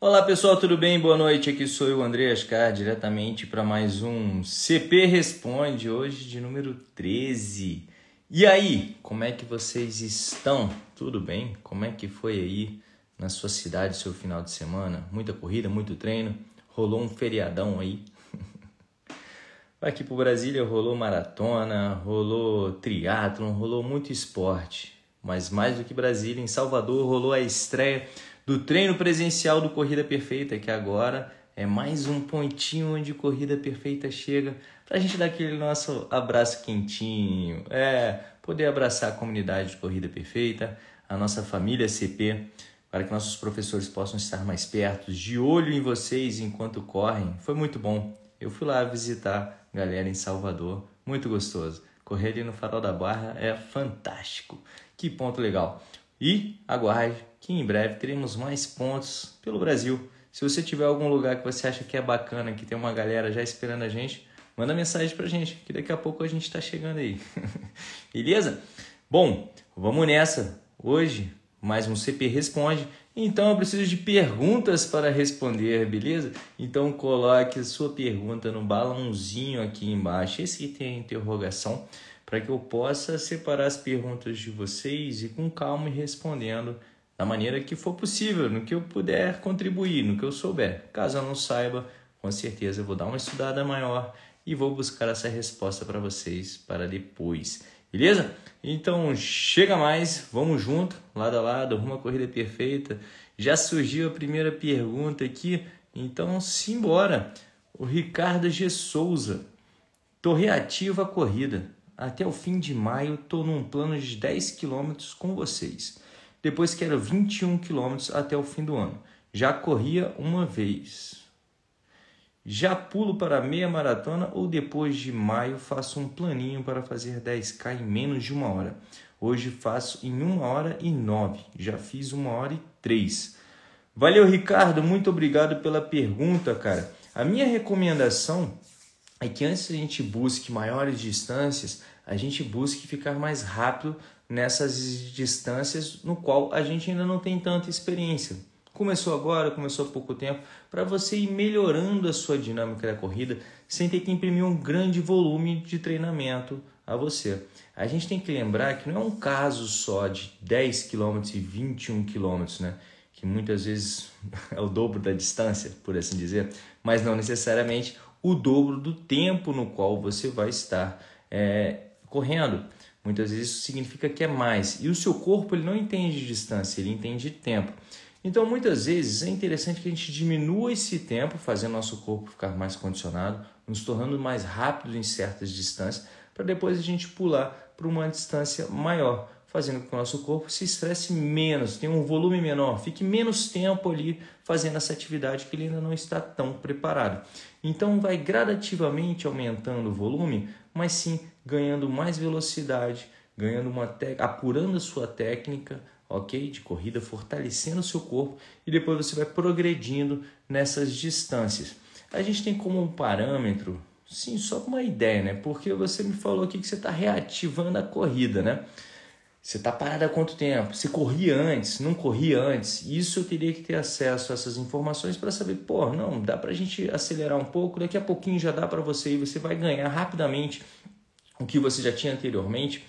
Olá pessoal, tudo bem? Boa noite. Aqui sou eu, André Ascar, diretamente para mais um CP Responde, hoje de número 13. E aí, como é que vocês estão? Tudo bem? Como é que foi aí na sua cidade seu final de semana? Muita corrida, muito treino? Rolou um feriadão aí? Aqui pro Brasília rolou maratona, rolou triatlon, rolou muito esporte. Mas mais do que Brasília, em Salvador rolou a estreia do treino presencial do Corrida Perfeita, que agora é mais um pontinho onde Corrida Perfeita chega para a gente dar aquele nosso abraço quentinho, é poder abraçar a comunidade de Corrida Perfeita, a nossa família CP, para que nossos professores possam estar mais perto, de olho em vocês enquanto correm. Foi muito bom. Eu fui lá visitar galera em Salvador, muito gostoso. Correr ali no Farol da Barra é fantástico. Que ponto legal. E aguarde que em breve teremos mais pontos pelo Brasil. Se você tiver algum lugar que você acha que é bacana, que tem uma galera já esperando a gente, manda mensagem pra gente, que daqui a pouco a gente está chegando aí. Beleza? Bom, vamos nessa. Hoje, mais um CP Responde. Então eu preciso de perguntas para responder, beleza? Então coloque a sua pergunta no balãozinho aqui embaixo. Esse aqui tem a interrogação para que eu possa separar as perguntas de vocês e com calma respondendo da maneira que for possível, no que eu puder contribuir, no que eu souber. Caso eu não saiba, com certeza eu vou dar uma estudada maior e vou buscar essa resposta para vocês para depois. Beleza? Então chega mais, vamos junto, lado a lado, uma corrida perfeita. Já surgiu a primeira pergunta aqui, então simbora. O Ricardo G. Souza. Tô reativo à corrida. Até o fim de maio, estou num plano de 10 km com vocês. Depois quero 21 km até o fim do ano. Já corria uma vez. Já pulo para meia maratona ou depois de maio faço um planinho para fazer 10k em menos de uma hora. Hoje faço em uma hora e nove. Já fiz uma hora e três. Valeu, Ricardo. Muito obrigado pela pergunta, cara. A minha recomendação é que antes a gente busque maiores distâncias, a gente busque ficar mais rápido nessas distâncias no qual a gente ainda não tem tanta experiência. Começou agora, começou há pouco tempo, para você ir melhorando a sua dinâmica da corrida sem ter que imprimir um grande volume de treinamento a você. A gente tem que lembrar que não é um caso só de 10 km e 21 km, né? que muitas vezes é o dobro da distância, por assim dizer, mas não necessariamente o dobro do tempo no qual você vai estar é, correndo. Muitas vezes isso significa que é mais. E o seu corpo ele não entende de distância, ele entende de tempo. Então, muitas vezes é interessante que a gente diminua esse tempo, fazendo nosso corpo ficar mais condicionado, nos tornando mais rápidos em certas distâncias, para depois a gente pular para uma distância maior fazendo com que o nosso corpo se estresse menos, tenha um volume menor, fique menos tempo ali fazendo essa atividade que ele ainda não está tão preparado. Então vai gradativamente aumentando o volume, mas sim ganhando mais velocidade, ganhando uma apurando a sua técnica, ok, de corrida, fortalecendo o seu corpo e depois você vai progredindo nessas distâncias. A gente tem como um parâmetro, sim, só uma ideia, né? Porque você me falou aqui que você está reativando a corrida, né? Você está parado há quanto tempo? Você corria antes? Não corria antes? Isso eu teria que ter acesso a essas informações para saber, pô, não, dá para a gente acelerar um pouco, daqui a pouquinho já dá para você e você vai ganhar rapidamente o que você já tinha anteriormente.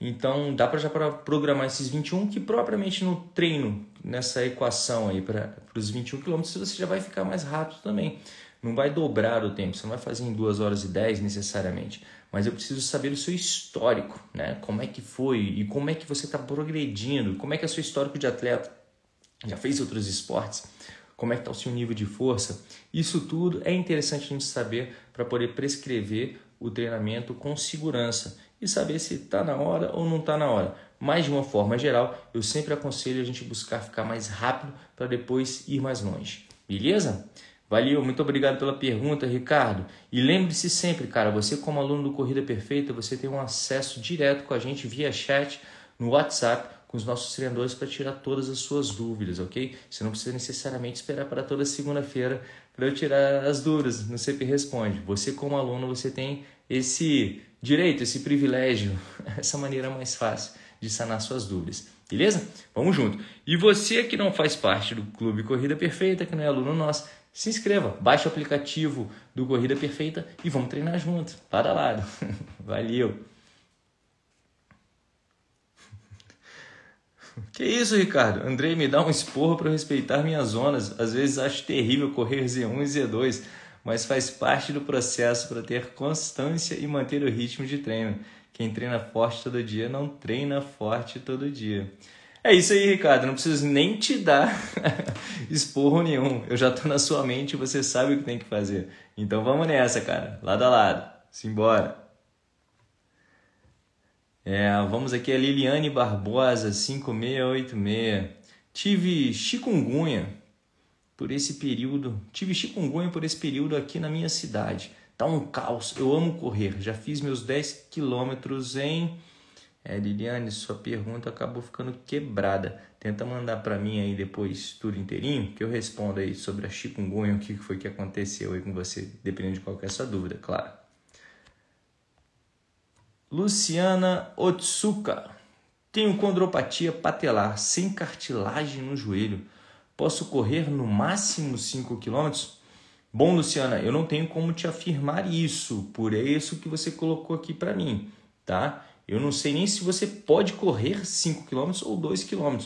Então dá para já para programar esses 21 que propriamente no treino, nessa equação aí para os 21 km, você já vai ficar mais rápido também. Não vai dobrar o tempo, você não vai fazer em 2 horas e 10 necessariamente mas eu preciso saber o seu histórico, né? Como é que foi e como é que você está progredindo, como é que é o seu histórico de atleta, já fez outros esportes, como é que está o seu nível de força. Isso tudo é interessante a gente saber para poder prescrever o treinamento com segurança e saber se está na hora ou não está na hora. Mas de uma forma geral, eu sempre aconselho a gente buscar ficar mais rápido para depois ir mais longe. Beleza? Valeu, muito obrigado pela pergunta, Ricardo. E lembre-se sempre, cara, você como aluno do Corrida Perfeita, você tem um acesso direto com a gente via chat no WhatsApp com os nossos treinadores para tirar todas as suas dúvidas, ok? Você não precisa necessariamente esperar para toda segunda-feira para eu tirar as dúvidas no CP Responde. Você como aluno, você tem esse direito, esse privilégio, essa maneira mais fácil de sanar suas dúvidas. Beleza? Vamos junto. E você que não faz parte do Clube Corrida Perfeita, que não é aluno nosso, se inscreva, baixe o aplicativo do Corrida Perfeita e vamos treinar junto, lado a lado. Valeu! Que isso, Ricardo? Andrei me dá um esporro para respeitar minhas zonas. Às vezes acho terrível correr Z1 e Z2, mas faz parte do processo para ter constância e manter o ritmo de treino. Quem treina forte todo dia não treina forte todo dia. É isso aí, Ricardo. Não preciso nem te dar esporro nenhum. Eu já estou na sua mente e você sabe o que tem que fazer. Então vamos nessa, cara. Lado a lado. Simbora. É, vamos aqui a Liliane Barbosa, 5686. Tive chikungunya por esse período. Tive chikungunya por esse período aqui na minha cidade. Tá um caos. Eu amo correr. Já fiz meus 10 quilômetros em. É, Liliane, sua pergunta acabou ficando quebrada. Tenta mandar para mim aí depois tudo inteirinho, que eu respondo aí sobre a chikungunya, o que foi que aconteceu aí com você, dependendo de qual é a sua dúvida, claro. Luciana Otsuka. Tenho condropatia patelar sem cartilagem no joelho. Posso correr no máximo 5 km? Bom, Luciana, eu não tenho como te afirmar isso, por isso que você colocou aqui para mim, tá? Eu não sei nem se você pode correr 5 km ou 2 km.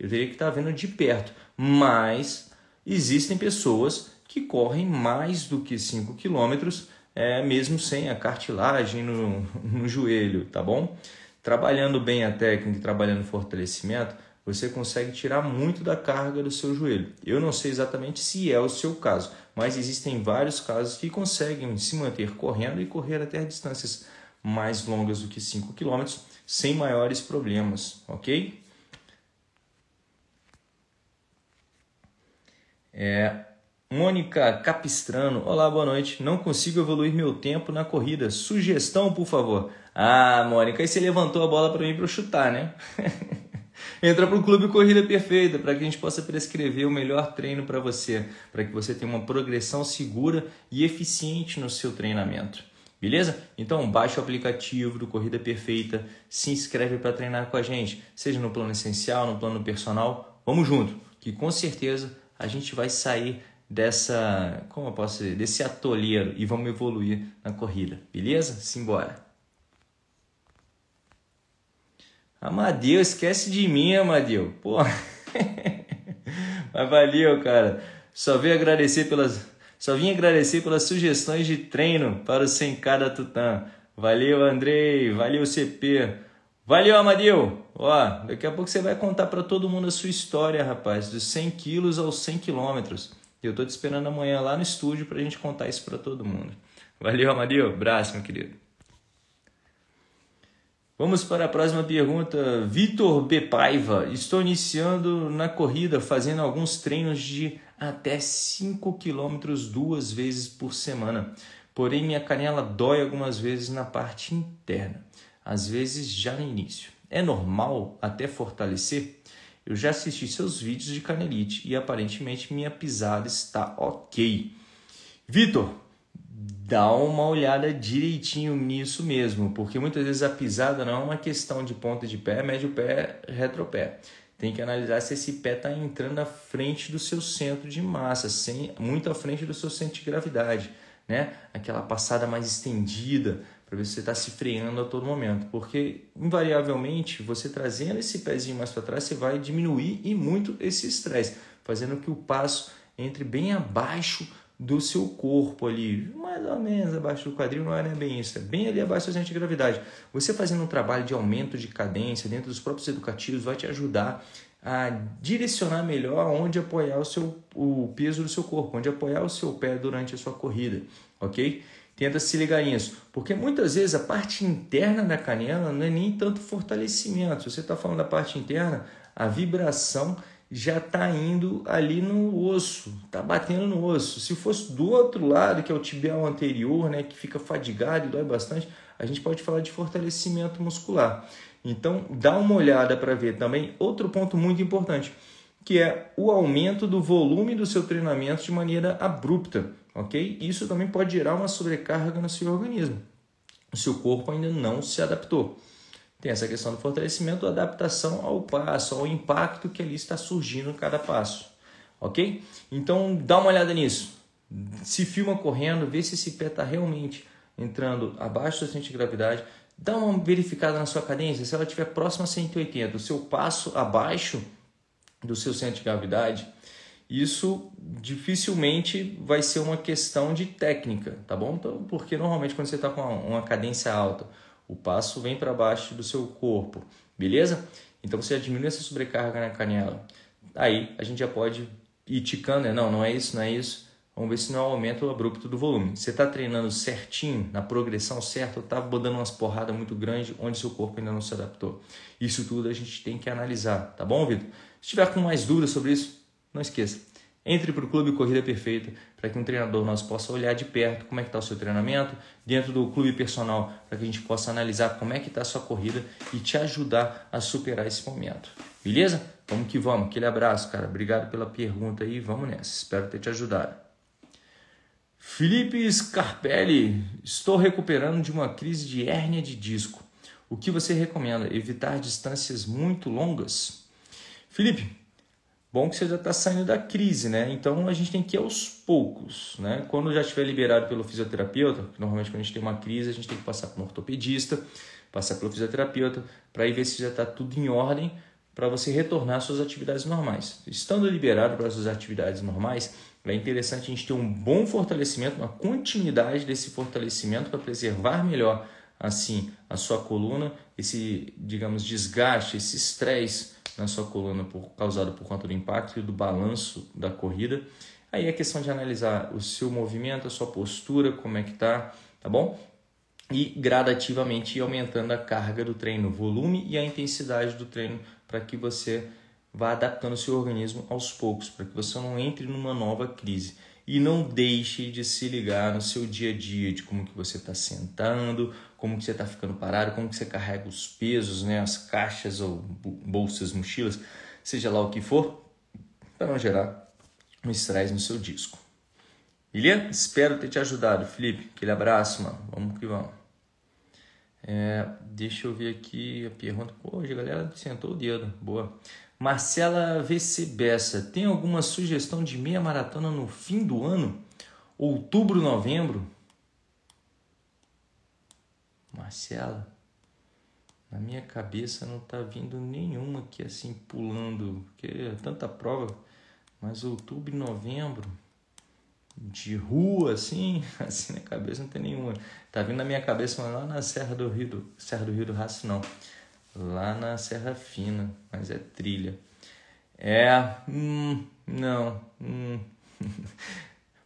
Eu teria que estar vendo de perto, mas existem pessoas que correm mais do que 5 quilômetros é, mesmo sem a cartilagem no, no joelho, tá bom? Trabalhando bem a técnica trabalhando fortalecimento, você consegue tirar muito da carga do seu joelho. Eu não sei exatamente se é o seu caso, mas existem vários casos que conseguem se manter correndo e correr até distâncias mais longas do que 5 km sem maiores problemas, ok? É, Mônica Capistrano, olá, boa noite. Não consigo evoluir meu tempo na corrida. Sugestão, por favor. Ah, Mônica, aí você levantou a bola para mim para chutar, né? Entra para o Clube Corrida Perfeita para que a gente possa prescrever o melhor treino para você, para que você tenha uma progressão segura e eficiente no seu treinamento. Beleza? Então baixe o aplicativo do Corrida Perfeita, se inscreve para treinar com a gente, seja no plano essencial, no plano personal. Vamos junto, que com certeza a gente vai sair dessa, como eu posso dizer, desse atolheiro e vamos evoluir na corrida, beleza? Simbora. Amadeu, esquece de mim, Amadeu. Pô. Mas valeu, cara. Só vim agradecer pelas só vim agradecer pelas sugestões de treino para o 100K da Tutã. Valeu, Andrei. Valeu, CP. Valeu, Amadeu. Ó, daqui a pouco você vai contar para todo mundo a sua história, rapaz, dos 100 quilos aos 100 quilômetros. Eu tô te esperando amanhã lá no estúdio para a gente contar isso para todo mundo. Valeu, Amadeu. Abraço, meu querido. Vamos para a próxima pergunta. Vitor B. Paiva. Estou iniciando na corrida, fazendo alguns treinos de até 5 quilômetros duas vezes por semana. Porém, minha canela dói algumas vezes na parte interna, às vezes já no início. É normal até fortalecer? Eu já assisti seus vídeos de canelite e aparentemente minha pisada está ok. Vitor, dá uma olhada direitinho nisso mesmo, porque muitas vezes a pisada não é uma questão de ponta de pé, médio pé, retropé. Tem que analisar se esse pé está entrando à frente do seu centro de massa, sem, muito à frente do seu centro de gravidade, né? Aquela passada mais estendida, para ver se você está se freando a todo momento, porque invariavelmente você trazendo esse pezinho mais para trás, você vai diminuir e muito esse estresse, fazendo que o passo entre bem abaixo do seu corpo ali, mais ou menos abaixo do quadril, não é bem isso, é bem ali abaixo do centro de gravidade. Você fazendo um trabalho de aumento de cadência dentro dos próprios educativos vai te ajudar a direcionar melhor onde apoiar o, seu, o peso do seu corpo, onde apoiar o seu pé durante a sua corrida, ok? Tenta se ligar nisso, porque muitas vezes a parte interna da canela não é nem tanto fortalecimento. Se você está falando da parte interna, a vibração já está indo ali no osso, está batendo no osso. Se fosse do outro lado, que é o tibial anterior, né, que fica fadigado e dói bastante, a gente pode falar de fortalecimento muscular. Então, dá uma olhada para ver também outro ponto muito importante, que é o aumento do volume do seu treinamento de maneira abrupta ok? Isso também pode gerar uma sobrecarga no seu organismo. O seu corpo ainda não se adaptou. tem essa questão do fortalecimento, adaptação ao passo, ao impacto que ali está surgindo em cada passo. Ok? Então dá uma olhada nisso. Se filma correndo, vê se esse pé está realmente entrando abaixo do centro de gravidade. Dá uma verificada na sua cadência. Se ela estiver próxima a 180, o seu passo abaixo do seu centro de gravidade, isso dificilmente vai ser uma questão de técnica, tá bom? Então, porque normalmente quando você está com uma cadência alta, o passo vem para baixo do seu corpo, beleza? Então você diminui essa sobrecarga na canela. Aí a gente já pode ir ticando, né? Não, não é isso, não é isso. Vamos ver se não é um aumento abrupto do volume. Você está treinando certinho, na progressão certa, ou está dando umas porradas muito grandes onde seu corpo ainda não se adaptou? Isso tudo a gente tem que analisar, tá bom, Vitor? Se tiver com mais dúvidas sobre isso, não esqueça. Entre para o Clube Corrida Perfeita para que um treinador nosso possa olhar de perto como é que está o seu treinamento, dentro do clube personal, para que a gente possa analisar como é que está a sua corrida e te ajudar a superar esse momento. Beleza? Vamos que vamos. Aquele abraço, cara. Obrigado pela pergunta aí. Vamos nessa. Espero ter te ajudado. Felipe Scarpelli, estou recuperando de uma crise de hérnia de disco. O que você recomenda? Evitar distâncias muito longas? Felipe, bom que você já está saindo da crise, né? Então a gente tem que ir aos poucos, né? Quando já estiver liberado pelo fisioterapeuta, normalmente quando a gente tem uma crise, a gente tem que passar para um ortopedista, passar pelo fisioterapeuta, para ver se já está tudo em ordem para você retornar às suas atividades normais. Estando liberado para as suas atividades normais, é interessante a gente ter um bom fortalecimento, uma continuidade desse fortalecimento para preservar melhor assim a sua coluna, esse, digamos, desgaste, esse estresse na sua coluna por, causado por conta do impacto e do balanço da corrida. Aí é questão de analisar o seu movimento, a sua postura, como é que tá, tá bom? E gradativamente ir aumentando a carga do treino, o volume e a intensidade do treino para que você vá adaptando o seu organismo aos poucos, para que você não entre numa nova crise e não deixe de se ligar no seu dia a dia de como que você está sentando, como que você está ficando parado, como que você carrega os pesos, né, as caixas ou bolsas, mochilas, seja lá o que for, para não gerar um estresse no seu disco. Beleza? Espero ter te ajudado, Felipe. Aquele abraço, mano. Vamos que vamos. É, deixa eu ver aqui a pergunta. Hoje a galera sentou o dedo. Boa. Marcela VC Bessa, tem alguma sugestão de meia maratona no fim do ano? Outubro, novembro? Marcela, na minha cabeça não tá vindo nenhuma aqui assim pulando, porque é tanta prova, mas outubro e novembro de rua assim, assim na cabeça não tem nenhuma. Tá vindo na minha cabeça mas lá na Serra do Rio do Serra do Rio do Raço não lá na Serra Fina, mas é trilha. É, hum, não. Hum.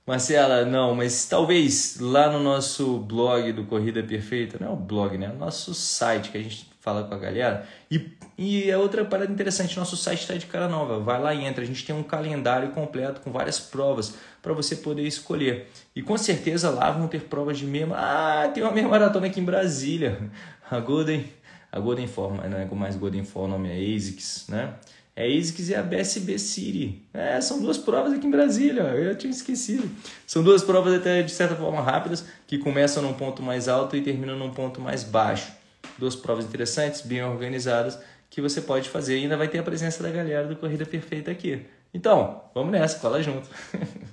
Marcela, não, mas talvez lá no nosso blog do Corrida Perfeita, não é o blog, né? É o nosso site que a gente fala com a galera. E, e é outra parada interessante, nosso site está de cara nova. Vai lá e entra, a gente tem um calendário completo com várias provas para você poder escolher. E com certeza lá vão ter provas de meia. Ah, tem uma meia maratona aqui em Brasília. A Golden a Golden Form, não é mais Golden Form, o nome é ASICS, né? É ASICS e a BSB City. É, são duas provas aqui em Brasília, eu tinha esquecido. São duas provas até de certa forma rápidas, que começam num ponto mais alto e terminam num ponto mais baixo. Duas provas interessantes, bem organizadas, que você pode fazer e ainda vai ter a presença da galera do Corrida Perfeita aqui. Então, vamos nessa, fala junto.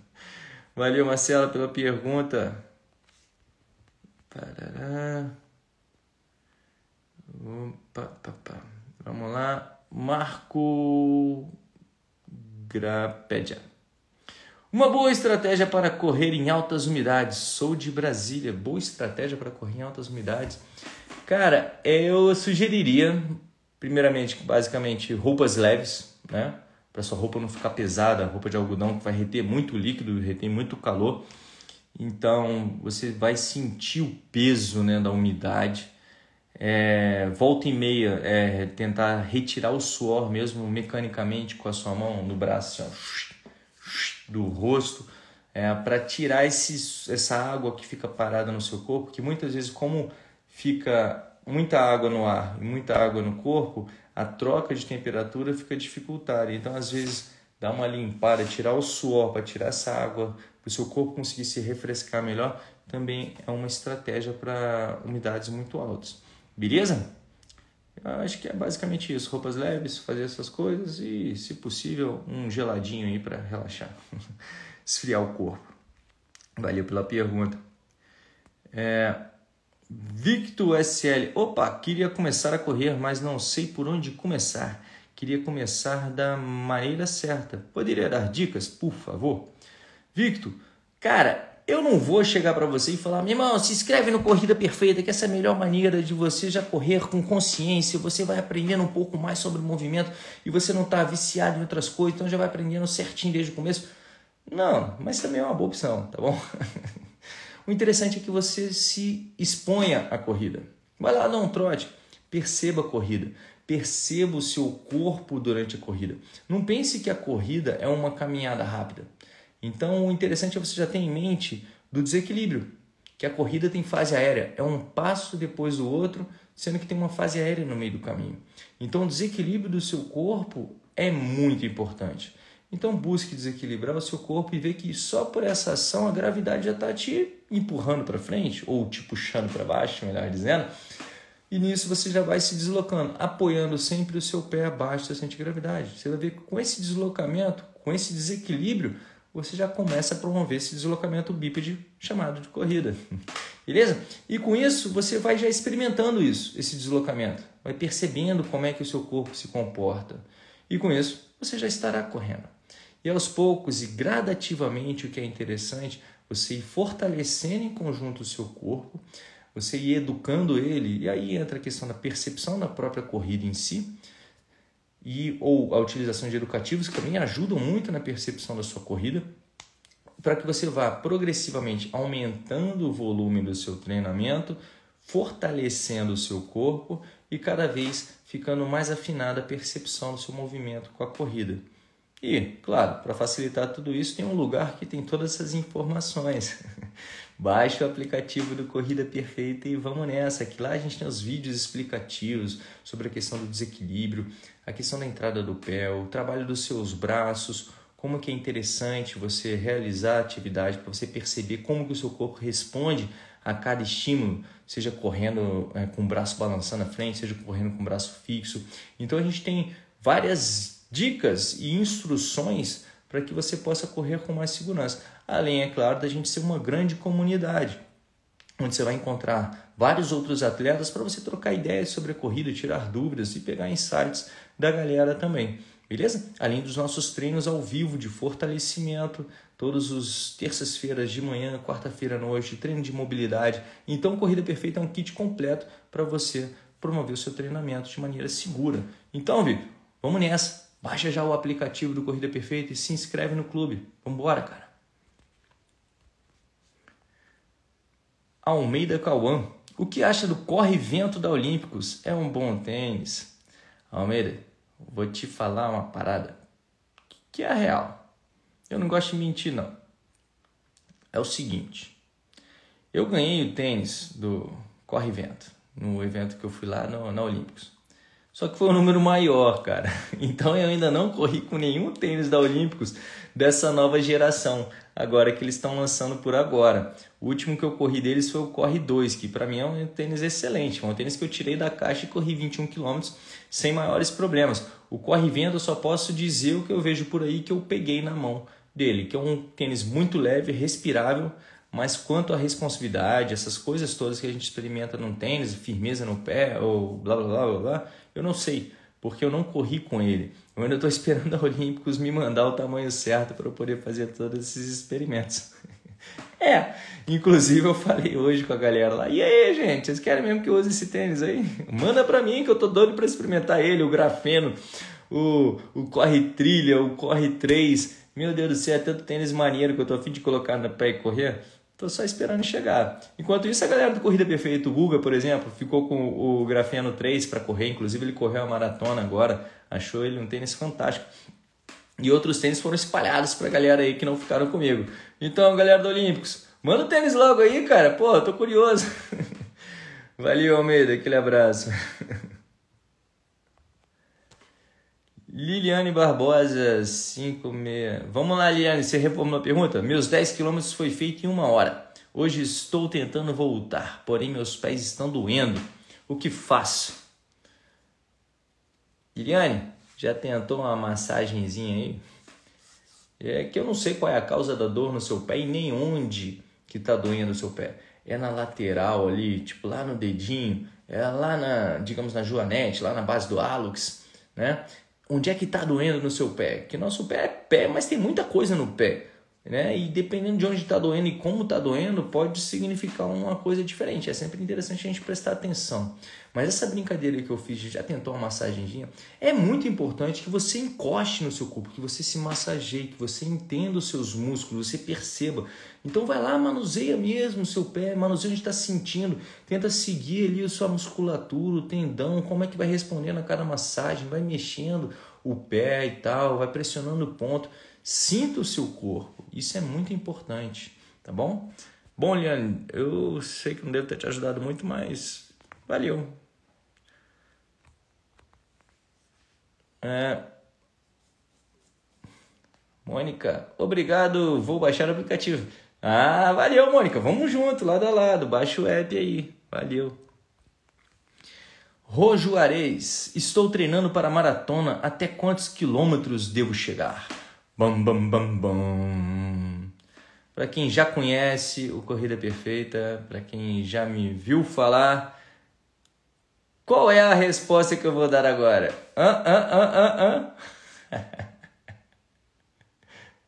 Valeu, Marcela, pela pergunta. Parará. Opa, Vamos lá. Marco Grapédia. Uma boa estratégia para correr em altas umidades. Sou de Brasília. Boa estratégia para correr em altas umidades. Cara, eu sugeriria, primeiramente, basicamente, roupas leves, né? Para sua roupa não ficar pesada, roupa de algodão que vai reter muito líquido, reter muito calor. Então, você vai sentir o peso né, da umidade é, volta e meia, é, tentar retirar o suor mesmo mecanicamente com a sua mão no braço, assim, ó, do rosto, é, para tirar esse, essa água que fica parada no seu corpo, que muitas vezes, como fica muita água no ar e muita água no corpo, a troca de temperatura fica dificultada. Então, às vezes, dar uma limpada, tirar o suor para tirar essa água, para o seu corpo conseguir se refrescar melhor, também é uma estratégia para umidades muito altas. Beleza? Eu acho que é basicamente isso: roupas leves, fazer essas coisas e, se possível, um geladinho aí para relaxar, esfriar o corpo. Valeu pela pergunta. É, Victor SL. Opa, queria começar a correr, mas não sei por onde começar. Queria começar da maneira certa. Poderia dar dicas, por favor? Victor, cara, eu não vou chegar para você e falar, meu irmão, se inscreve no Corrida Perfeita, que essa é a melhor maneira de você já correr com consciência. Você vai aprendendo um pouco mais sobre o movimento e você não está viciado em outras coisas, então já vai aprendendo certinho desde o começo. Não, mas também é uma boa opção, tá bom? o interessante é que você se exponha à corrida. Vai lá dar um trote, perceba a corrida, perceba o seu corpo durante a corrida. Não pense que a corrida é uma caminhada rápida. Então, o interessante é você já ter em mente do desequilíbrio, que a corrida tem fase aérea, é um passo depois do outro, sendo que tem uma fase aérea no meio do caminho. Então, o desequilíbrio do seu corpo é muito importante. Então, busque desequilibrar o seu corpo e ver que só por essa ação a gravidade já está te empurrando para frente, ou te puxando para baixo, melhor dizendo. E nisso você já vai se deslocando, apoiando sempre o seu pé abaixo da centro de gravidade. Você vai ver que com esse deslocamento, com esse desequilíbrio, você já começa a promover esse deslocamento bípede chamado de corrida. Beleza? E com isso, você vai já experimentando isso, esse deslocamento. Vai percebendo como é que o seu corpo se comporta. E com isso, você já estará correndo. E aos poucos e gradativamente, o que é interessante, você ir fortalecendo em conjunto o seu corpo, você ir educando ele, e aí entra a questão da percepção da própria corrida em si, e ou a utilização de educativos que também ajudam muito na percepção da sua corrida, para que você vá progressivamente aumentando o volume do seu treinamento, fortalecendo o seu corpo e cada vez ficando mais afinada a percepção do seu movimento com a corrida. E, claro, para facilitar tudo isso, tem um lugar que tem todas essas informações. Baixe o aplicativo do Corrida Perfeita e vamos nessa. Que lá a gente tem os vídeos explicativos sobre a questão do desequilíbrio, a questão da entrada do pé, o trabalho dos seus braços, como que é interessante você realizar a atividade para você perceber como que o seu corpo responde a cada estímulo, seja correndo é, com o braço balançando à frente, seja correndo com o braço fixo. Então a gente tem várias dicas e instruções para que você possa correr com mais segurança. Além, é claro, da gente ser uma grande comunidade, onde você vai encontrar vários outros atletas para você trocar ideias sobre a corrida, tirar dúvidas e pegar insights da galera também. Beleza? Além dos nossos treinos ao vivo de fortalecimento, todos os terças-feiras de manhã, quarta-feira à noite, treino de mobilidade. Então, Corrida Perfeita é um kit completo para você promover o seu treinamento de maneira segura. Então, Vitor, vamos nessa. Baixa já o aplicativo do Corrida Perfeita e se inscreve no clube. Vambora, cara. Almeida Cauã. O que acha do corre-vento da Olímpicos? É um bom tênis. Almeida, vou te falar uma parada que é real. Eu não gosto de mentir, não. É o seguinte. Eu ganhei o tênis do corre-vento no evento que eu fui lá no, na Olímpicos. Só que foi um número maior, cara. Então eu ainda não corri com nenhum tênis da Olímpicos dessa nova geração, agora que eles estão lançando por agora. O último que eu corri deles foi o Corre 2, que para mim é um tênis excelente. Foi um tênis que eu tirei da caixa e corri 21 km sem maiores problemas. O Corre Venda eu só posso dizer o que eu vejo por aí que eu peguei na mão dele, que é um tênis muito leve, respirável, mas quanto à responsividade, essas coisas todas que a gente experimenta num tênis, firmeza no pé ou blá blá blá blá, blá eu não sei, porque eu não corri com ele. Eu ainda estou esperando a Olímpicos me mandar o tamanho certo para eu poder fazer todos esses experimentos. é, inclusive eu falei hoje com a galera lá, e aí gente, vocês querem mesmo que eu use esse tênis aí? Manda para mim que eu tô doido para experimentar ele, o grafeno, o, o corre trilha, o corre 3. Meu Deus do céu, é tanto tênis maneiro que eu tô a fim de colocar na pé e correr. Estou só esperando chegar. Enquanto isso, a galera do Corrida Perfeita, o Guga, por exemplo, ficou com o Grafeno 3 para correr. Inclusive, ele correu a maratona agora. Achou ele um tênis fantástico. E outros tênis foram espalhados para a galera aí que não ficaram comigo. Então, galera do Olímpicos, manda o tênis logo aí, cara. Pô, tô curioso. Valeu, Almeida. Aquele abraço. Liliane Barbosa, 56. Vamos lá, Liliane, você reformulou a pergunta? Meus 10 quilômetros foi feito em uma hora. Hoje estou tentando voltar, porém meus pés estão doendo. O que faço? Guilherme, já tentou uma massagenzinha aí? É que eu não sei qual é a causa da dor no seu pé e nem onde que tá doendo o seu pé. É na lateral ali, tipo lá no dedinho, é lá na, digamos, na joanete, lá na base do hálux, né? Onde é que tá doendo no seu pé? Que nosso pé é pé, mas tem muita coisa no pé né? E dependendo de onde está doendo e como está doendo, pode significar uma coisa diferente. É sempre interessante a gente prestar atenção. Mas essa brincadeira que eu fiz, já tentou uma massagenzinha, é muito importante que você encoste no seu corpo, que você se massageie, que você entenda os seus músculos, você perceba. Então vai lá, manuseia mesmo o seu pé, manuseia onde está sentindo, tenta seguir ali a sua musculatura, o tendão, como é que vai respondendo a cada massagem, vai mexendo o pé e tal, vai pressionando o ponto. Sinta o seu corpo, isso é muito importante, tá bom? Bom, Liane, eu sei que não devo ter te ajudado muito, mas valeu. É... Mônica, obrigado, vou baixar o aplicativo. Ah, valeu, Mônica, vamos junto, lado a lado, baixa o app aí, valeu. Rojo Areis, estou treinando para maratona, até quantos quilômetros devo chegar? Bam, bam, bam, bam. Para quem já conhece o Corrida Perfeita, para quem já me viu falar, qual é a resposta que eu vou dar agora? Hã, hã, hã, hã, hã?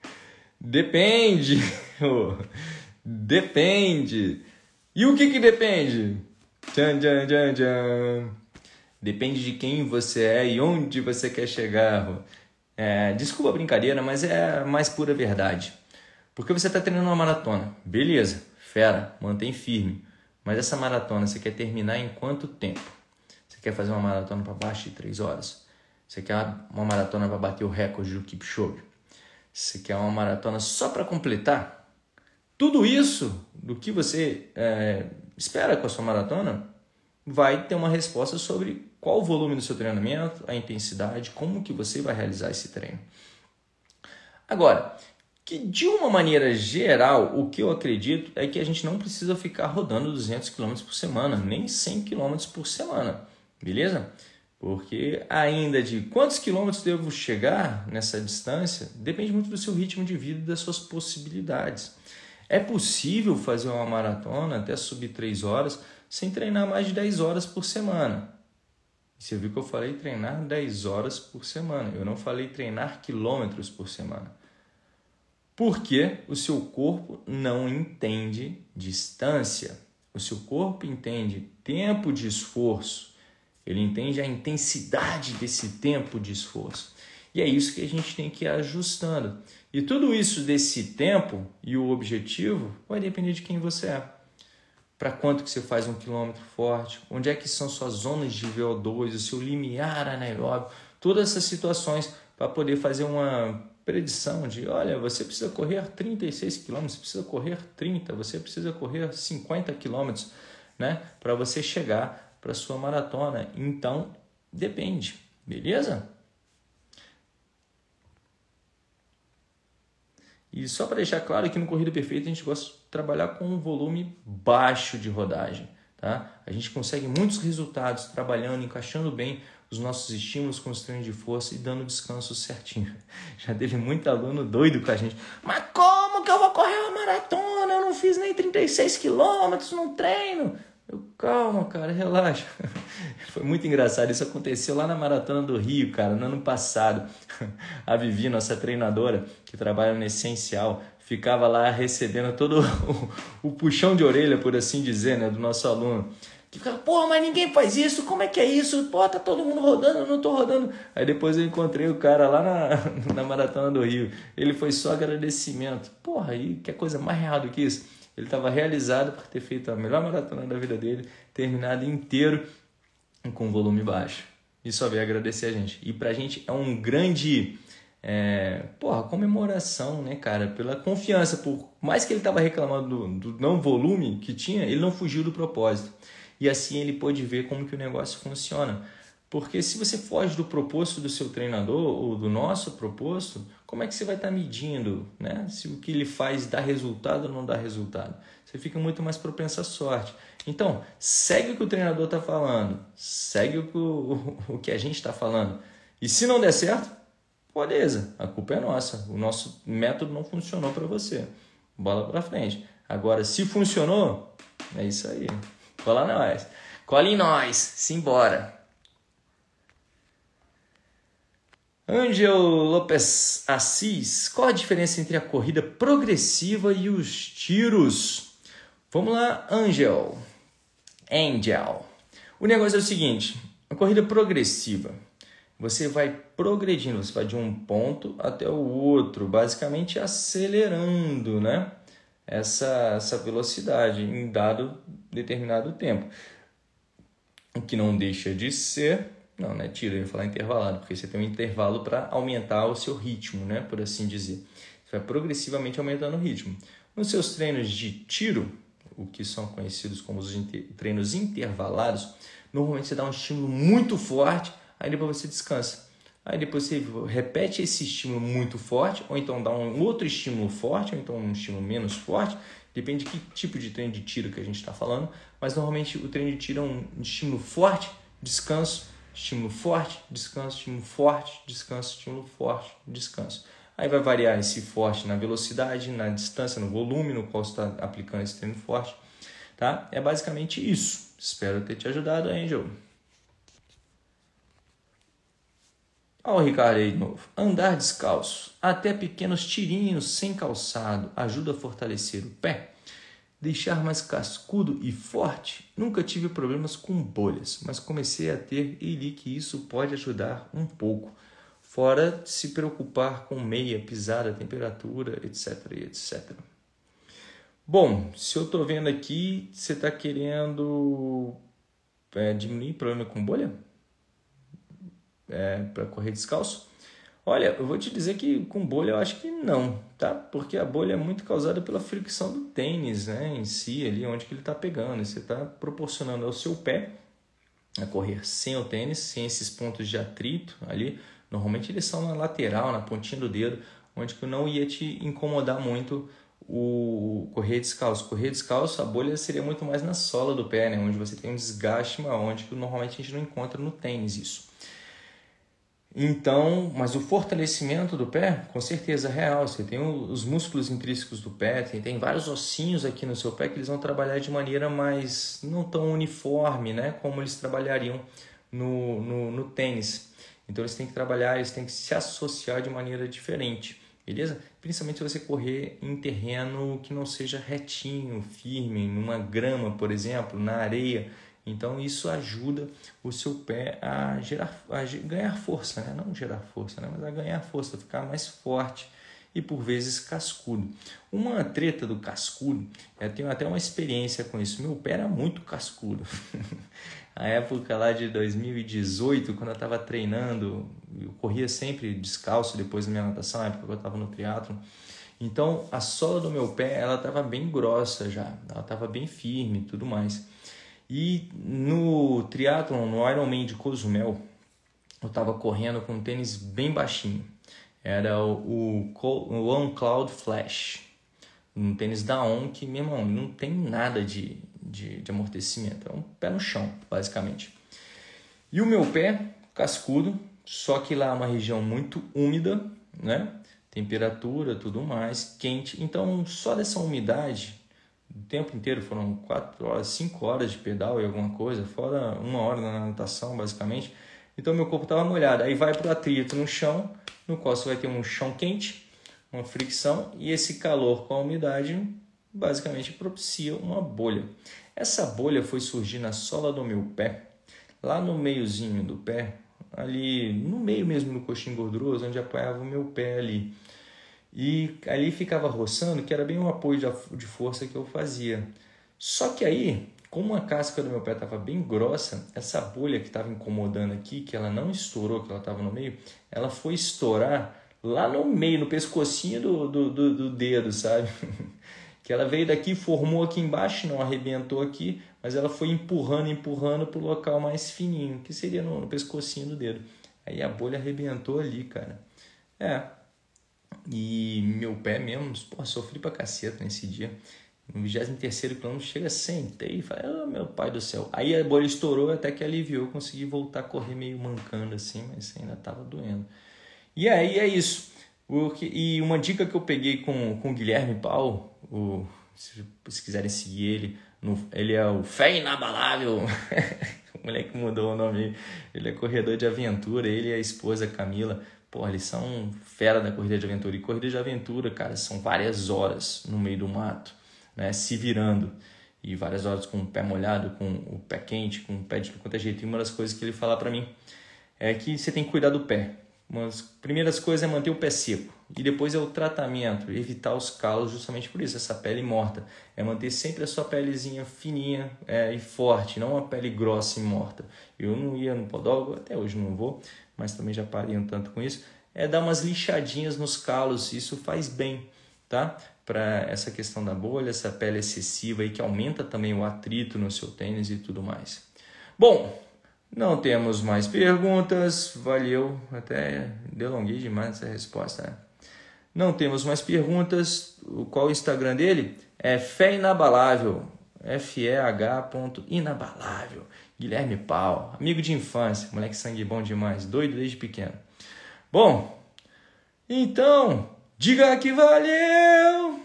depende. depende. E o que que depende? Tchan, tchan, tchan, tchan. Depende de quem você é e onde você quer chegar. É, desculpa a brincadeira, mas é a mais pura verdade. Porque você está treinando uma maratona, beleza, fera, mantém firme. Mas essa maratona você quer terminar em quanto tempo? Você quer fazer uma maratona para baixo de 3 horas? Você quer uma maratona para bater o recorde do Kipchoge? Você quer uma maratona só para completar? Tudo isso do que você é, espera com a sua maratona vai ter uma resposta sobre qual o volume do seu treinamento, a intensidade, como que você vai realizar esse treino. Agora, que de uma maneira geral, o que eu acredito é que a gente não precisa ficar rodando 200 km por semana, nem 100 km por semana, beleza? Porque ainda de quantos quilômetros devo chegar nessa distância depende muito do seu ritmo de vida e das suas possibilidades. É possível fazer uma maratona até subir 3 horas sem treinar mais de 10 horas por semana. Você viu que eu falei treinar 10 horas por semana. Eu não falei treinar quilômetros por semana. Porque o seu corpo não entende distância. O seu corpo entende tempo de esforço. Ele entende a intensidade desse tempo de esforço. E é isso que a gente tem que ir ajustando. E tudo isso desse tempo e o objetivo vai depender de quem você é para quanto que você faz um quilômetro forte, onde é que são suas zonas de VO2, o seu limiar anaeróbio, todas essas situações para poder fazer uma predição de, olha, você precisa correr 36 quilômetros, você precisa correr 30, você precisa correr 50 quilômetros, né, para você chegar para sua maratona. Então, depende, beleza? E só para deixar claro que no Corrida Perfeita a gente gosta trabalhar com um volume baixo de rodagem. Tá? A gente consegue muitos resultados trabalhando, encaixando bem os nossos estímulos com os treinos de força e dando descanso certinho. Já teve muito aluno doido com a gente. Mas como que eu vou correr uma maratona? Eu não fiz nem 36 quilômetros no treino. Eu, calma, cara, relaxa. Foi muito engraçado. Isso aconteceu lá na Maratona do Rio, cara, no ano passado. A Vivi, nossa treinadora, que trabalha no Essencial, ficava lá recebendo todo o, o puxão de orelha, por assim dizer, né, do nosso aluno. Que ficava, pô, mas ninguém faz isso, como é que é isso? Pô, tá todo mundo rodando, eu não tô rodando. Aí depois eu encontrei o cara lá na, na Maratona do Rio. Ele foi só agradecimento. Porra, aí que coisa mais real do que isso? Ele estava realizado por ter feito a melhor maratona da vida dele, terminado inteiro com volume baixo. E só veio agradecer a gente. E pra gente é um grande. É, porra, comemoração, né, cara? Pela confiança. Por mais que ele estava reclamando do, do não volume que tinha, ele não fugiu do propósito. E assim ele pôde ver como que o negócio funciona. Porque se você foge do proposto do seu treinador ou do nosso proposto, como é que você vai estar tá medindo né? se o que ele faz dá resultado ou não dá resultado? Você fica muito mais propenso à sorte. Então, segue o que o treinador está falando, segue o que, o, o que a gente está falando. E se não der certo, beleza, a culpa é nossa. O nosso método não funcionou para você. Bola para frente. Agora, se funcionou, é isso aí. Cola nós. Cola em nós. Simbora. Angel Lopes Assis, qual a diferença entre a corrida progressiva e os tiros? Vamos lá, Angel. Angel. O negócio é o seguinte: a corrida progressiva, você vai progredindo, você vai de um ponto até o outro, basicamente acelerando, né? Essa, essa velocidade em dado determinado tempo. O que não deixa de ser não, não é tiro, eu ia falar intervalado, porque você tem um intervalo para aumentar o seu ritmo, né? Por assim dizer. Você vai progressivamente aumentando o ritmo. Nos seus treinos de tiro, o que são conhecidos como os treinos intervalados, normalmente você dá um estímulo muito forte, aí depois você descansa. Aí depois você repete esse estímulo muito forte, ou então dá um outro estímulo forte, ou então um estímulo menos forte, depende de que tipo de treino de tiro que a gente está falando, mas normalmente o treino de tiro é um estímulo forte, descanso, estímulo forte, descanso, estímulo forte, descanso, estímulo forte, descanso. Aí vai variar esse forte na velocidade, na distância, no volume no qual você está aplicando esse treino forte. Tá? É basicamente isso. Espero ter te ajudado, Angel. Olha o Ricardo aí de novo. Andar descalço, até pequenos tirinhos sem calçado, ajuda a fortalecer o pé deixar mais cascudo e forte, nunca tive problemas com bolhas, mas comecei a ter e li que isso pode ajudar um pouco, fora se preocupar com meia, pisada, temperatura, etc, etc. Bom, se eu estou vendo aqui, você está querendo é, diminuir problema com bolha? É, para correr descalço? Olha, eu vou te dizer que com bolha eu acho que não, tá? Porque a bolha é muito causada pela fricção do tênis, né? Em si, ali onde que ele está pegando. Você está proporcionando ao seu pé a correr sem o tênis, sem esses pontos de atrito ali. Normalmente eles são na lateral, na pontinha do dedo, onde que não ia te incomodar muito o correr descalço. Correr descalço, a bolha seria muito mais na sola do pé, né? Onde você tem um desgaste maior, onde que normalmente a gente não encontra no tênis isso. Então, mas o fortalecimento do pé, com certeza é real. Você tem os músculos intrínsecos do pé, tem, tem vários ossinhos aqui no seu pé que eles vão trabalhar de maneira mais não tão uniforme, né? Como eles trabalhariam no, no, no tênis. Então eles têm que trabalhar, eles têm que se associar de maneira diferente, beleza? Principalmente se você correr em terreno que não seja retinho, firme, numa grama, por exemplo, na areia então isso ajuda o seu pé a, gerar, a ganhar força, né? não gerar força, né? mas a ganhar força, ficar mais forte e por vezes cascudo. Uma treta do cascudo, eu tenho até uma experiência com isso. Meu pé era muito cascudo. a época lá de 2018, quando eu estava treinando, eu corria sempre descalço depois da minha natação, a época que eu estava no triatlo. Então a sola do meu pé ela estava bem grossa já, ela estava bem firme tudo mais. E no triatlon, no Ironman de Cozumel, eu estava correndo com um tênis bem baixinho. Era o, o One Cloud Flash, um tênis da On que, meu irmão, não tem nada de, de, de amortecimento. É um pé no chão, basicamente. E o meu pé, cascudo, só que lá é uma região muito úmida, né? Temperatura, tudo mais, quente. Então, só dessa umidade o tempo inteiro, foram 4 horas, 5 horas de pedal e alguma coisa, fora uma hora na natação, basicamente. Então meu corpo estava molhado. Aí vai para o atrito no chão, no qual você vai ter um chão quente, uma fricção, e esse calor com a umidade basicamente propicia uma bolha. Essa bolha foi surgir na sola do meu pé, lá no meiozinho do pé, ali no meio mesmo do coxinho gorduroso, onde apoiava o meu pé ali. E ali ficava roçando, que era bem um apoio de força que eu fazia. Só que aí, como a casca do meu pé estava bem grossa, essa bolha que estava incomodando aqui, que ela não estourou, que ela estava no meio, ela foi estourar lá no meio, no pescocinho do, do, do, do dedo, sabe? que ela veio daqui, formou aqui embaixo, não arrebentou aqui, mas ela foi empurrando, empurrando para o local mais fininho, que seria no, no pescocinho do dedo. Aí a bolha arrebentou ali, cara. É, e meu pé mesmo, pô, sofri pra caceta nesse dia. No 23 quilômetro chega, sentei e falei, oh, meu pai do céu. Aí a bolha estourou até que aliviou, consegui voltar a correr meio mancando assim, mas ainda estava doendo. E aí é isso. E uma dica que eu peguei com, com o Guilherme Paulo, o, se, se quiserem seguir ele, no, ele é o Fé Inabalável. o moleque mudou o nome. Ele é corredor de aventura, ele e a esposa Camila. Pô, eles são fera da corrida de aventura. E corrida de aventura, cara, são várias horas no meio do mato, né? Se virando. E várias horas com o pé molhado, com o pé quente, com o pé de qualquer jeito. E uma das coisas que ele fala para mim é que você tem que cuidar do pé. Uma das primeiras coisas é manter o pé seco. E depois é o tratamento, evitar os calos justamente por isso, essa pele morta. É manter sempre a sua pelezinha fininha é, e forte, não uma pele grossa e morta. Eu não ia no podólogo, até hoje não vou, mas também já parei um tanto com isso, é dar umas lixadinhas nos calos, isso faz bem, tá? Para essa questão da bolha, essa pele excessiva aí que aumenta também o atrito no seu tênis e tudo mais. Bom, não temos mais perguntas, valeu, até delonguei demais essa resposta. Né? Não temos mais perguntas, qual o Instagram dele? É Fé Inabalável, F-E-H inabalável. Guilherme Pau, amigo de infância, moleque sangue bom demais, doido desde pequeno. Bom, então, diga que valeu!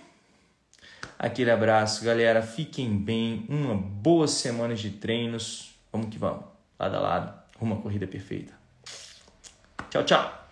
Aquele abraço, galera, fiquem bem, uma boa semana de treinos, vamos que vamos, lado a lado, uma corrida perfeita. Tchau, tchau!